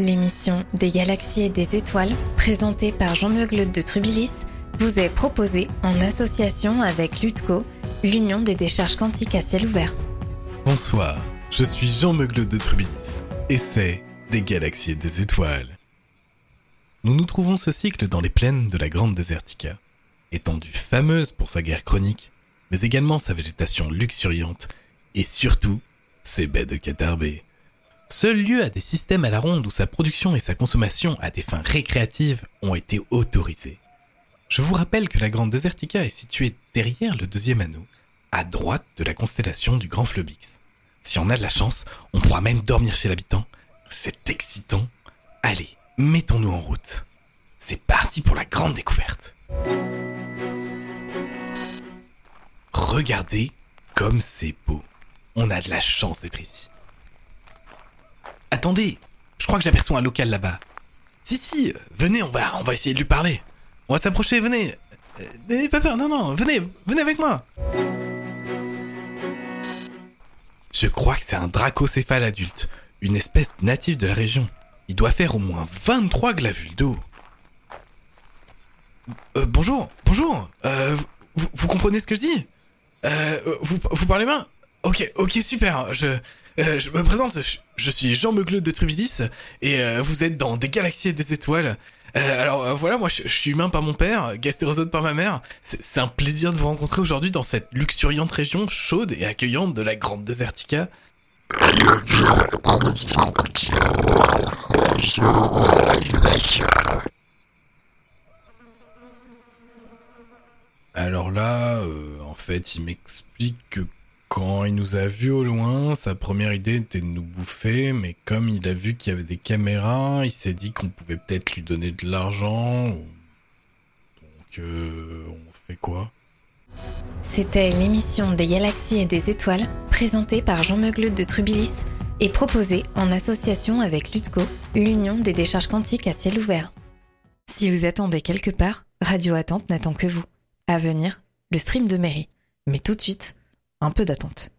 L'émission des galaxies et des étoiles, présentée par Jean Meugleut de Trubilis, vous est proposée en association avec l'UTCO, l'Union des décharges quantiques à ciel ouvert. Bonsoir, je suis Jean Meugleut de Trubilis, et c'est des galaxies et des étoiles. Nous nous trouvons ce cycle dans les plaines de la Grande Désertica, étendue fameuse pour sa guerre chronique, mais également sa végétation luxuriante, et surtout ses baies de catarbée. Seul lieu à des systèmes à la ronde où sa production et sa consommation à des fins récréatives ont été autorisées. Je vous rappelle que la Grande Désertica est située derrière le deuxième anneau, à droite de la constellation du Grand Flobix. Si on a de la chance, on pourra même dormir chez l'habitant. C'est excitant. Allez, mettons-nous en route. C'est parti pour la grande découverte. Regardez comme c'est beau. On a de la chance d'être ici. Attendez, je crois que j'aperçois un local là-bas. Si, si, venez, on va, on va essayer de lui parler. On va s'approcher, venez. Euh, N'ayez pas peur, non, non, venez, venez avec moi. Je crois que c'est un dracocéphale adulte, une espèce native de la région. Il doit faire au moins 23 glavules d'eau. Euh, bonjour, bonjour. Euh, vous, comprenez ce que je dis? Vous, vous parlez bien? Ok, ok, super. Je, euh, je me présente, je, suis Jean Meugleut de Trubilis et euh, vous êtes dans des galaxies et des étoiles. Euh, alors voilà, moi je, suis humain par mon père, gastérozote par ma mère. C'est un plaisir de vous rencontrer aujourd'hui dans cette luxuriante région chaude et accueillante de la Grande Désertica. Alors là, en fait, il m'explique que quand il nous a vus au loin, sa première idée était de nous bouffer, mais comme il a vu qu'il y avait des caméras, il s'est dit qu'on pouvait peut-être lui donner de l'argent. Donc, euh, on fait quoi? C'était l'émission des galaxies et des étoiles, présentée par Jean Meugleut de Trubilis et proposée en association avec l'UTCO, l'Union des décharges quantiques à ciel ouvert. Si vous attendez quelque part, Radio Attente n'attend que vous. À venir, le stream de mairie. Mais tout de suite, un peu d'attente.